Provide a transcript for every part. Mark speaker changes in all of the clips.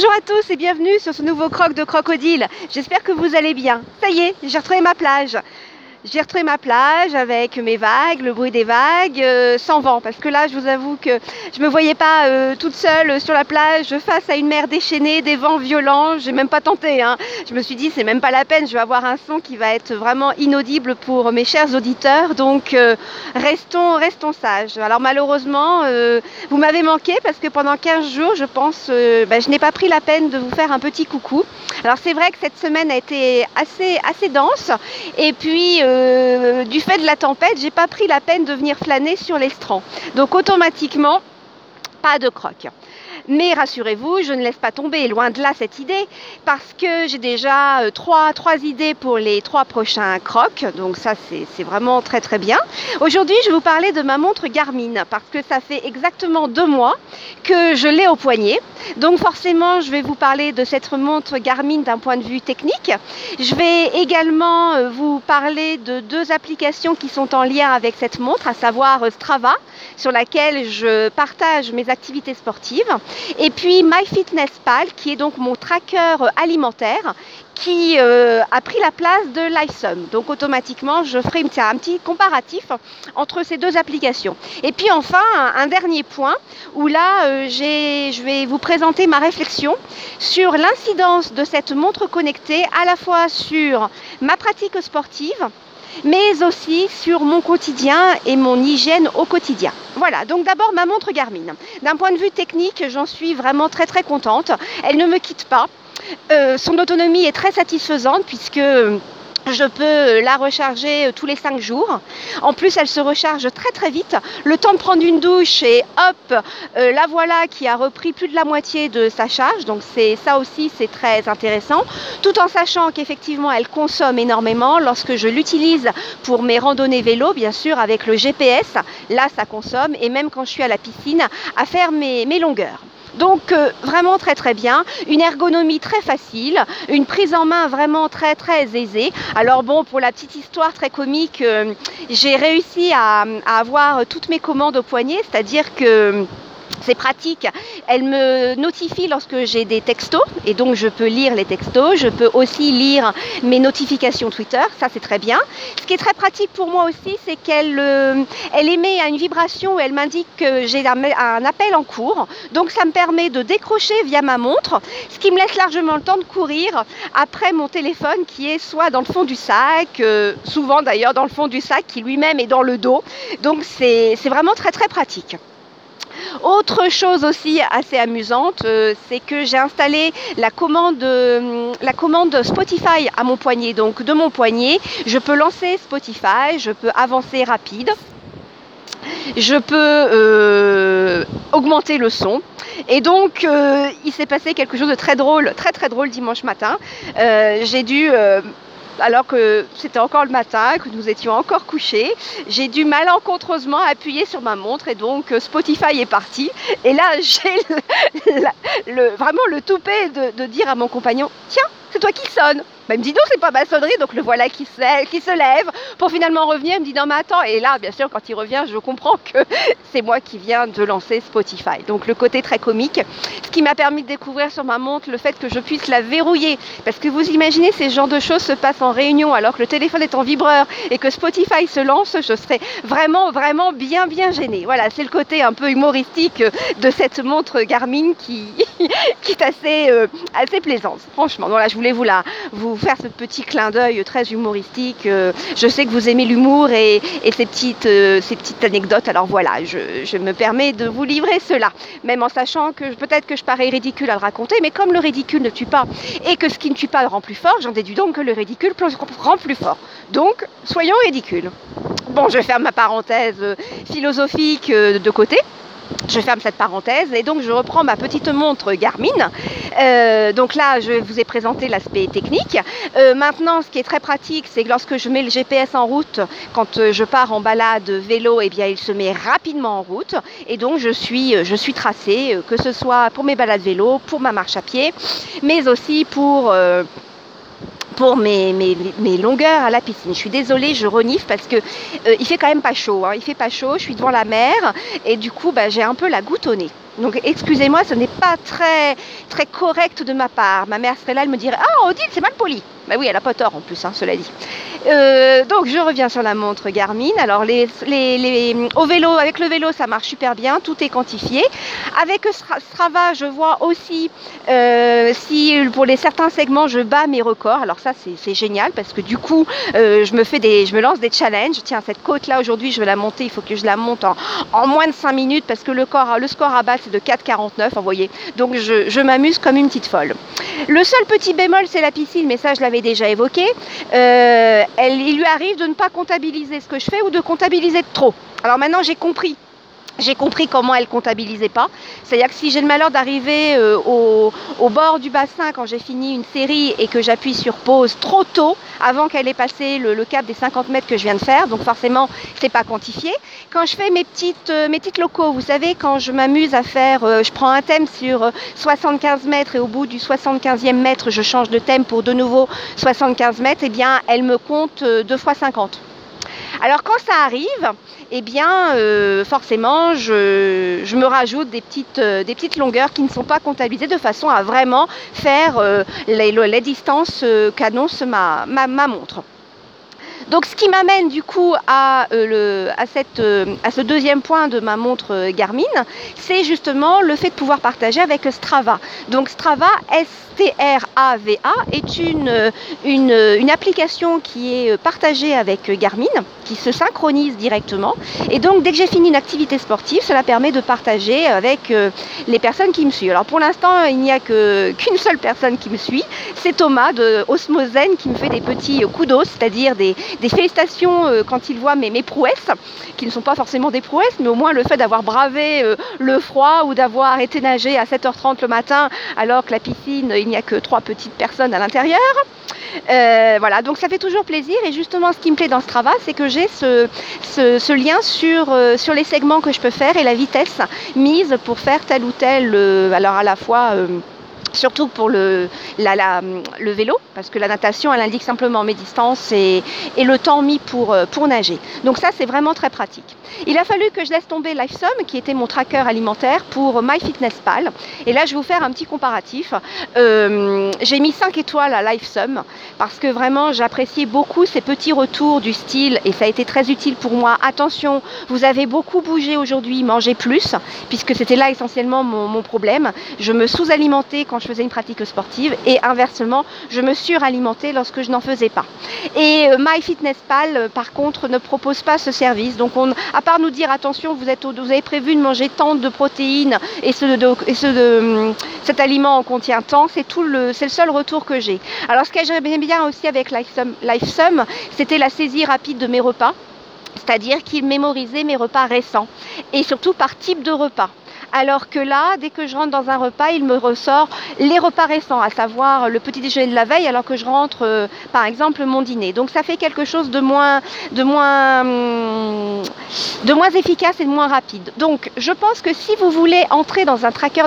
Speaker 1: Bonjour à tous et bienvenue sur ce nouveau croc de crocodile. J'espère que vous allez bien. Ça y est, j'ai retrouvé ma plage. J'ai retrouvé ma plage avec mes vagues, le bruit des vagues, euh, sans vent. Parce que là, je vous avoue que je me voyais pas euh, toute seule sur la plage face à une mer déchaînée, des vents violents. J'ai même pas tenté. Hein. Je me suis dit, c'est même pas la peine. Je vais avoir un son qui va être vraiment inaudible pour mes chers auditeurs. Donc, euh, restons, restons sages. Alors, malheureusement, vous m'avez manqué parce que pendant 15 jours, je pense, ben, je n'ai pas pris la peine de vous faire un petit coucou. Alors, c'est vrai que cette semaine a été assez, assez dense. Et puis, euh, du fait de la tempête, j'ai pas pris la peine de venir flâner sur l'estran. Donc automatiquement, pas de croque. Mais rassurez-vous, je ne laisse pas tomber, loin de là cette idée, parce que j'ai déjà euh, trois, trois idées pour les trois prochains crocs. Donc ça, c'est vraiment très très bien. Aujourd'hui, je vais vous parler de ma montre Garmin, parce que ça fait exactement deux mois que je l'ai au poignet. Donc forcément, je vais vous parler de cette montre Garmin d'un point de vue technique. Je vais également euh, vous parler de deux applications qui sont en lien avec cette montre, à savoir Strava, sur laquelle je partage mes activités sportives, et puis MyFitnessPal, qui est donc mon tracker alimentaire, qui euh, a pris la place de l'iSum. Donc automatiquement, je ferai un petit comparatif entre ces deux applications. Et puis enfin, un, dernier point où là, euh, je vais vous présenter ma réflexion sur l'incidence de cette montre connectée à la fois sur ma pratique sportive, mais aussi sur mon quotidien et mon hygiène au quotidien. Voilà, donc d'abord ma montre Garmin. D'un point de vue technique, j'en suis vraiment très très contente. Elle ne me quitte pas. Euh, son autonomie est très satisfaisante puisque je peux la recharger euh, tous les 5 jours. En plus, elle se recharge très très vite. Le temps de prendre une douche et hop, euh, la voilà qui a repris plus de la moitié de sa charge. Donc c'est ça aussi, c'est très intéressant. Tout en sachant qu'effectivement, elle consomme énormément. Lorsque je l'utilise pour mes randonnées vélo, bien sûr, avec le GPS, là, ça consomme. Et même quand je suis à la piscine, à faire mes longueurs. Donc euh, vraiment très très bien, une ergonomie très facile, une prise en main vraiment très très aisée. Alors bon, pour la petite histoire très comique, euh, j'ai réussi à, avoir toutes mes commandes au poignet, c'est-à-dire que c'est pratique. Elle me notifie lorsque j'ai des textos et donc je peux lire les textos. Je peux aussi lire mes notifications Twitter. Ça, c'est très bien. Ce qui est très pratique pour moi aussi, c'est qu'elle euh, elle émet une vibration où elle m'indique que j'ai un, appel en cours. Donc, ça me permet de décrocher via ma montre, ce qui me laisse largement le temps de courir après mon téléphone qui est soit dans le fond du sac, euh, souvent d'ailleurs dans le fond du sac qui lui-même est dans le dos. Donc, c'est vraiment très très pratique. Autre chose aussi assez amusante, euh, c'est que j'ai installé la commande, euh, la commande Spotify à mon poignet. Donc de mon poignet, je peux lancer Spotify, je peux avancer rapide. Je peux euh, augmenter le son. Et donc, il s'est passé quelque chose de très drôle, très très drôle dimanche matin. j'ai dû alors que c'était encore le matin, que nous étions encore couchés. J'ai dû malencontreusement appuyer sur ma montre et donc euh, Spotify est parti. Et là, j'ai vraiment le toupet de, de dire à mon compagnon, tiens, c'est toi qui sonne. Bah, me dit non, c'est pas ma sonnerie, donc le voilà qui se, qui se lève pour finalement revenir. Il me dit non, mais attends. Et là, bien sûr, quand il revient, je comprends que c'est moi qui viens de lancer Spotify. Donc le côté très comique, ce qui m'a permis de découvrir sur ma montre le fait que je puisse la verrouiller. Parce que vous imaginez, ces genres de choses se passent en réunion alors que le téléphone est en vibreur et que Spotify se lance, je serais vraiment, vraiment bien, bien gênée. Voilà, c'est le côté un peu humoristique de cette montre Garmin qui, qui est assez, euh, assez plaisante. Franchement, voilà, je voulais vous la, vous faire ce petit clin d'œil très humoristique. Euh, je sais que vous aimez l'humour et, ces, petites, euh, ces petites anecdotes. Alors voilà, je, me permets de vous livrer cela. Même en sachant que peut-être que je parais ridicule à le raconter, mais comme le ridicule ne tue pas et que ce qui ne tue pas rend plus fort, j'en déduis donc que le ridicule rend plus fort. Donc, soyons ridicules. Bon, je ferme ma parenthèse philosophique euh, de côté je ferme cette parenthèse et donc je reprends ma petite montre Garmin. Euh, donc là, je vous ai présenté l'aspect technique. Euh, maintenant, ce qui est très pratique, c'est que lorsque je mets le GPS en route, quand euh, je pars en balade vélo, eh bien, il se met rapidement en route et donc je suis, je suis tracée, que ce soit pour mes balades vélo, pour ma marche à pied, mais aussi pour pour mes, longueurs à la piscine. Je suis désolée, je renifle parce que euh, il fait quand même pas chaud. Hein. Il fait pas chaud, je suis devant la mer et du coup bah, j'ai un peu la goutte au nez. Donc excusez-moi, ce n'est pas très, très correct de ma part. Ma mère serait là, elle me dirait Ah, Odile, c'est mal poli. Bah oui, elle n'a pas tort en plus, hein, cela dit. Euh, donc je reviens sur la montre Garmin. Alors au vélo, avec le vélo, ça marche super bien, tout est quantifié. Avec Strava, je vois aussi euh, si pour les certains segments je bats mes records. Alors ça c'est génial parce que du coup euh, je me fais des, je me lance des challenges. Tiens cette côte là aujourd'hui je vais la monter, il faut que je la monte en, moins de 5 minutes parce que le, score à battre c'est de 4,49. Vous voyez, donc je m'amuse comme une petite folle. Le seul petit bémol c'est la piscine, mais ça je l'avais déjà évoqué il lui arrive de ne pas comptabiliser ce que je fais ou de comptabiliser de trop. Alors maintenant j'ai compris j'ai compris comment elle comptabilisait pas. C'est-à-dire que si j'ai le malheur d'arriver euh, au, bord du bassin quand j'ai fini une série et que j'appuie sur pause trop tôt, avant qu'elle ait passé le, cap des 50 mètres que je viens de faire, donc forcément c'est pas quantifié. Quand je fais mes petites, euh, mes petites locaux, vous savez, quand je m'amuse à faire, euh, je prends un thème sur 75 mètres et au bout du 75e mètre je change de thème pour de nouveau 75 mètres, eh bien elle me compte 2 fois 50. Alors quand ça arrive, eh bien euh, forcément je, me rajoute des petites, euh, des petites longueurs qui ne sont pas comptabilisées de façon à vraiment faire euh, les, distances qu'annonce ma, montre. Donc ce qui m'amène du coup à, à, cette, à, ce deuxième point de ma montre Garmin, c'est justement le fait de pouvoir partager avec Strava. Donc Strava, S TRAVA est une, une, application qui est partagée avec Garmin, qui se synchronise directement. Et donc, dès que j'ai fini une activité sportive, cela permet de partager avec euh, les personnes qui me suivent. Alors, pour l'instant, il n'y a qu'une seule personne qui me suit. C'est Thomas de Osmosen qui me fait des petits coups d'os, c'est-à-dire des, des, félicitations euh, quand il voit mes, prouesses, qui ne sont pas forcément des prouesses, mais au moins le fait d'avoir bravé euh, le froid ou d'avoir été nager à 7h30 le matin alors que la piscine, il n'y a que trois petites personnes à l'intérieur. Euh, voilà, donc ça fait toujours plaisir. Et justement, ce qui me plaît dans ce travail, c'est que j'ai ce, lien sur, les segments que je peux faire et la vitesse mise pour faire tel ou tel, alors à la fois surtout pour le, le vélo, parce que la natation, elle indique simplement mes distances et, et le temps mis pour, euh, pour nager. Donc ça, c'est vraiment très pratique. Il a fallu que je laisse tomber LifeSum, qui était mon tracker alimentaire, pour MyFitnessPal. Et là, je vais vous faire un petit comparatif. Euh, j'ai mis 5 étoiles à LifeSum, parce que vraiment, j'appréciais beaucoup ces petits retours du style, et ça a été très utile pour moi. Attention, vous avez beaucoup bougé aujourd'hui, mangez plus, puisque c'était là essentiellement mon, mon problème. Je me sous-alimentais quand je faisais une pratique sportive et inversement, je me suralimentais lorsque je n'en faisais pas. Et euh, MyFitnessPal, euh, par contre, ne propose pas ce service. Donc, on, à part nous dire attention, vous, êtes, vous avez prévu de manger tant de protéines et, ce et ce hum, cet aliment en contient tant, c'est le, le seul retour que j'ai. Alors, ce que j'aimais bien aussi avec LifeSum, LifeSum c'était la saisie rapide de mes repas c'est-à-dire qu'il mémorisait mes repas récents et surtout par type de repas. Alors que là, dès que je rentre dans un repas, il me ressort les repas récents, à savoir le petit déjeuner de la veille, alors que je rentre, euh, par exemple, mon dîner. Donc ça fait quelque chose hum, de moins efficace et de moins rapide. Donc je pense que si vous voulez entrer dans un tracker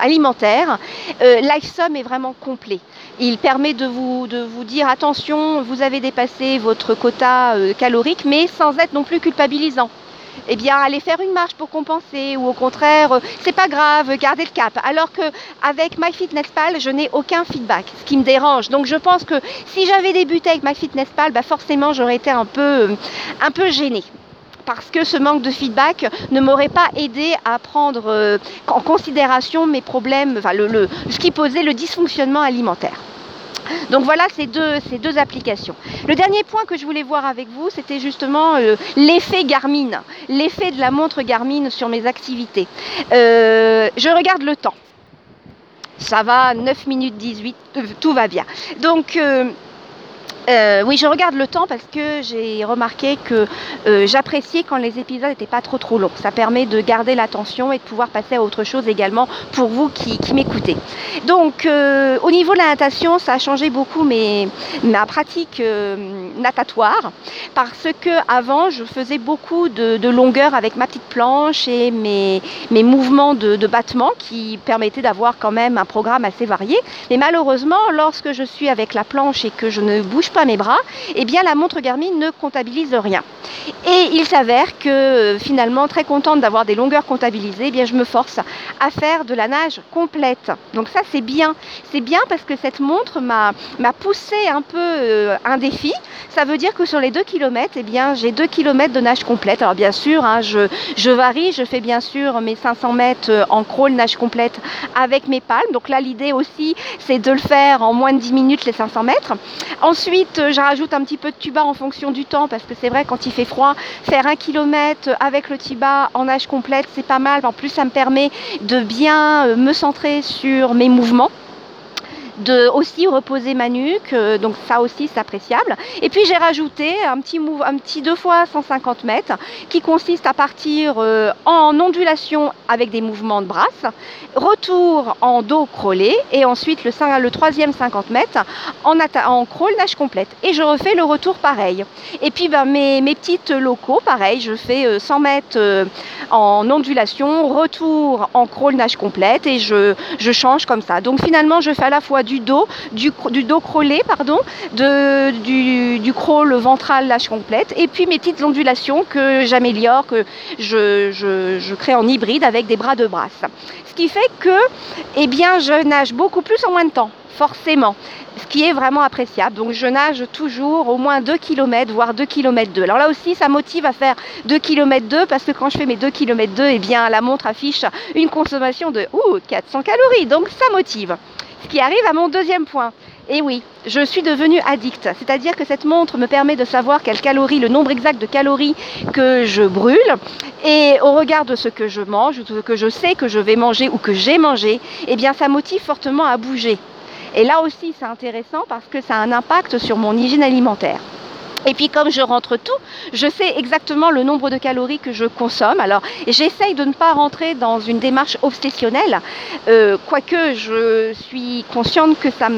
Speaker 1: alimentaire, euh, LifeSum est vraiment complet. Il permet de vous, de vous dire attention, vous avez dépassé votre quota euh, calorique, mais sans être non plus culpabilisant eh bien, aller faire une marche pour compenser ou au contraire, euh, c'est pas grave, garder le cap. Alors que avec MyFitnessPal, je n'ai aucun feedback, ce qui me dérange. Donc, je pense que si j'avais débuté avec MyFitnessPal, bah forcément, j'aurais été un peu, euh, un gênée parce que ce manque de feedback ne m'aurait pas aidé à prendre euh, en considération mes problèmes, ce qui posait le dysfonctionnement alimentaire. Donc voilà ces deux, ces deux applications. Le dernier point que je voulais voir avec vous, c'était justement euh, l'effet Garmin, l'effet de la montre Garmin sur mes activités. Euh, je regarde le temps. Ça va, 9 minutes 18, euh, tout va bien. Donc euh, oui, je regarde le temps parce que j'ai remarqué que euh, j'appréciais quand les épisodes n'étaient pas trop trop longs. Ça permet de garder l'attention et de pouvoir passer à autre chose également pour vous qui, m'écoutez. Donc, euh, au niveau de la natation, ça a changé beaucoup ma pratique natatoire parce que avant, je faisais beaucoup de, longueur avec ma petite planche et mes, mes mouvements de, de battement qui permettaient d'avoir quand même un programme assez varié. Mais malheureusement, lorsque je suis avec la planche et que je ne bouge pas mes bras, eh bien la montre Garmin ne comptabilise rien. Et il s'avère que finalement, très contente d'avoir des longueurs comptabilisées, eh bien je me force à faire de la nage complète. Donc ça c'est bien. C'est bien parce que cette montre m'a poussé un peu euh, un défi. Ça veut dire que sur les 2 km, eh bien j'ai 2 km de nage complète. Alors bien sûr, hein, je, je, varie, je fais bien sûr mes 500 mètres euh, en crawl nage complète avec mes palmes. Donc là l'idée aussi c'est de le faire en moins de 10 minutes les 500 mètres. Ensuite, je rajoute un petit peu de tuba en fonction du temps parce que c'est vrai quand il fait froid, faire un kilomètre avec le Tiba en nage complète, c'est pas mal. En plus, ça me permet de bien euh, me centrer sur mes mouvements aussi reposer ma nuque, euh, donc ça aussi c'est appréciable. Et puis j'ai rajouté un petit, move, un petit deux fois 150 mètres qui consiste à partir euh, en ondulation avec des mouvements de bras, retour en dos crawlé et ensuite le, troisième 50 mètres en, en crawl nage complète. Et je refais le retour pareil. Et puis ben, mes, mes petites locaux, pareil, je fais 100 euh, mètres en ondulation, retour en crawl nage complète et je, je change comme ça. Donc finalement je fais à la fois du dos, du, dos crawlé, pardon, de, du, du crawl ventral lâche complète, et puis mes petites ondulations que j'améliore, que je, je, crée en hybride avec des bras de brasse. Ce qui fait que, eh bien, je nage beaucoup plus en moins de temps, forcément ce qui est vraiment appréciable. Donc je nage toujours au moins 2 km, voire 2 km 2. Alors là aussi, ça motive à faire 2 km 2 parce que quand je fais mes 2 km 2, eh bien la montre affiche une consommation de ouh, 400 calories. Donc ça motive. Ce qui arrive à mon deuxième point. Et oui, je suis devenue addict. C'est-à-dire que cette montre me permet de savoir quelles calories, le nombre exact de calories que je brûle. Et au regard de ce que je mange, ou ce que je sais que je vais manger ou que j'ai mangé, eh bien ça motive fortement à bouger. Et là aussi, c'est intéressant parce que ça a un impact sur mon hygiène alimentaire. Et puis comme je rentre tout, je sais exactement le nombre de calories que je consomme. Alors j'essaye de ne pas rentrer dans une démarche obsessionnelle, euh, quoique je suis consciente que ça,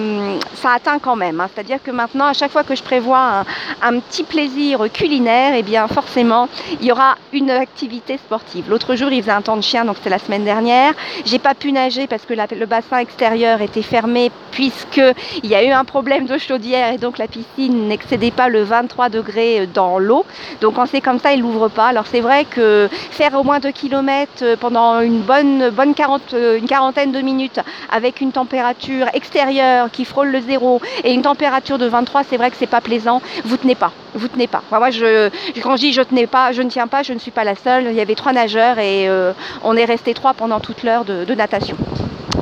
Speaker 1: ça atteint quand même. Hein. C'est-à-dire que maintenant, à chaque fois que je prévois un, petit plaisir culinaire, eh bien forcément, il y aura une activité sportive. L'autre jour, il faisait un temps de chien, donc c'était la semaine dernière. J'ai pas pu nager parce que le bassin extérieur était fermé puisqu'il y a eu un problème de chaudière et donc la piscine n'excédait pas le 23 degrés dans l'eau. Donc quand c'est comme ça, il l'ouvre pas. Alors c'est vrai que faire au moins 2 km pendant une bonne, bonne 40, euh, une quarantaine de minutes avec une température extérieure qui frôle le zéro et une température de 23, c'est vrai que c'est pas plaisant. Vous tenez pas. Vous tenez pas. Je, quand je dis je tenais pas, je ne tiens pas, je ne suis pas la seule. Il y avait trois nageurs et euh, on est resté trois pendant toute l'heure de natation.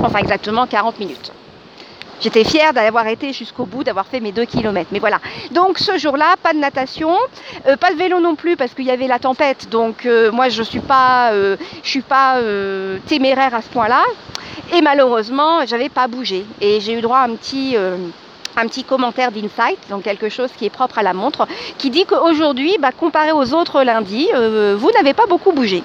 Speaker 1: Enfin exactement 40 minutes. J'étais fière d'avoir été jusqu'au bout, d'avoir fait mes deux kilomètres. Mais voilà. Donc ce jour-là, pas de natation, euh, pas de vélo non plus parce qu'il y avait la tempête. Donc euh, moi je suis pas, euh, je suis pas téméraire à ce point-là. Et malheureusement, j'avais pas bougé. Et j'ai eu droit à un petit un petit commentaire d'Insight, donc quelque chose qui est propre à la montre, qui dit qu'aujourd'hui, bah, comparé aux autres lundis, vous n'avez pas beaucoup bougé.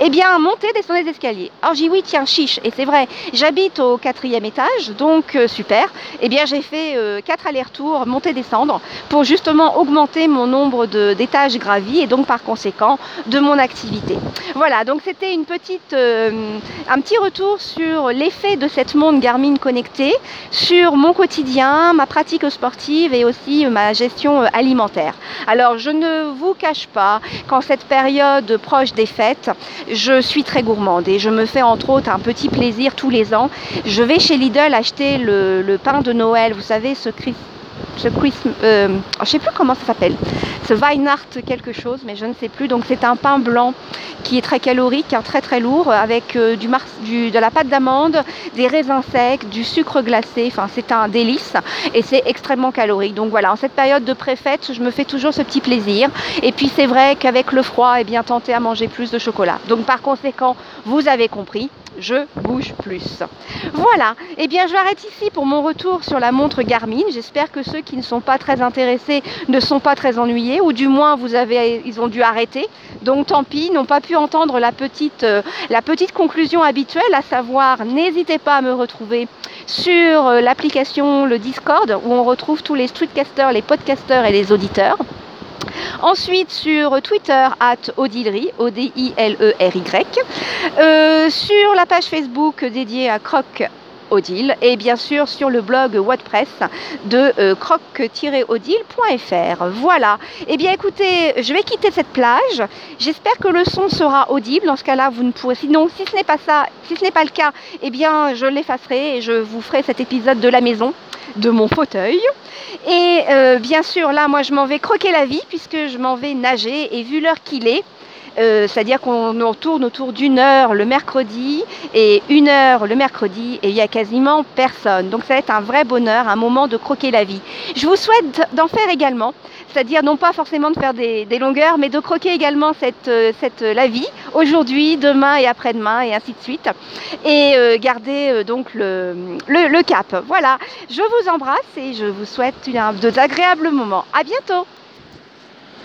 Speaker 1: Eh bien, monter, descendre les escaliers. Alors j'ai oui, tiens, chiche, et c'est vrai, j'habite au quatrième étage, donc euh, super. Eh bien, j'ai fait euh, quatre allers-retours, monter, descendre, pour justement augmenter mon nombre d'étages gravis et donc par conséquent de mon activité. Voilà, donc c'était une petite, euh, un petit retour sur l'effet de cette montre Garmin connectée sur mon quotidien, ma pratique sportive et aussi ma gestion alimentaire. Alors, je ne vous cache pas qu'en cette période proche des fêtes, je suis très gourmande et je me fais entre autres un petit plaisir tous les ans. Je vais chez Lidl acheter le, pain de Noël, vous savez, ce ce Christmas, euh, je ne sais plus comment ça s'appelle, ce Weihnacht quelque chose, mais je ne sais plus. Donc c'est un pain blanc qui est très calorique, hein, très très lourd, avec euh, de la pâte d'amande, des raisins secs, du sucre glacé. Enfin c'est un délice et c'est extrêmement calorique. Donc voilà, en cette période de préfète, je me fais toujours ce petit plaisir. Et puis c'est vrai qu'avec le froid, eh bien tenter à manger plus de chocolat. Donc par conséquent, vous avez compris, je bouge plus. Voilà, et eh bien je m'arrête ici pour mon retour sur la montre Garmin. J'espère que ceux qui ne sont pas très intéressés ne sont pas très ennuyés, ou du moins vous avez, ils ont dû arrêter. Donc tant pis, n'ont pas pu entendre la petite, euh, la petite conclusion habituelle, à savoir n'hésitez pas à me retrouver sur euh, l'application le Discord où on retrouve tous les streetcasters, les podcasters et les auditeurs. Ensuite, sur Twitter, at Odilry, O-D-I-L-E-R-Y. Euh, sur la page Facebook dédiée à Croc Odile et bien sûr sur le blog WordPress de euh, croc-odile.fr. Voilà. Eh bien écoutez, je vais quitter cette plage. J'espère que le son sera audible. Dans ce cas-là, vous ne pourrez. Sinon, si ce n'est pas ça, si ce n'est pas le cas, eh bien je l'effacerai et je vous ferai cet épisode de la maison de mon fauteuil. Et euh, bien sûr, là, moi, je m'en vais croquer la vie puisque je m'en vais nager. Et vu l'heure qu'il est, euh, c'est-à-dire qu'on tourne autour d'une heure le mercredi et une heure le mercredi et il y a quasiment personne. Donc ça va être un vrai bonheur, un moment de croquer la vie. Je vous souhaite d'en faire également, c'est-à-dire non pas forcément de faire des, longueurs, mais de croquer également cette, euh, cette la vie aujourd'hui, demain et après-demain et ainsi de suite, et euh, garder donc le, cap. Voilà, je vous embrasse et je vous souhaite de agréables moments. À bientôt.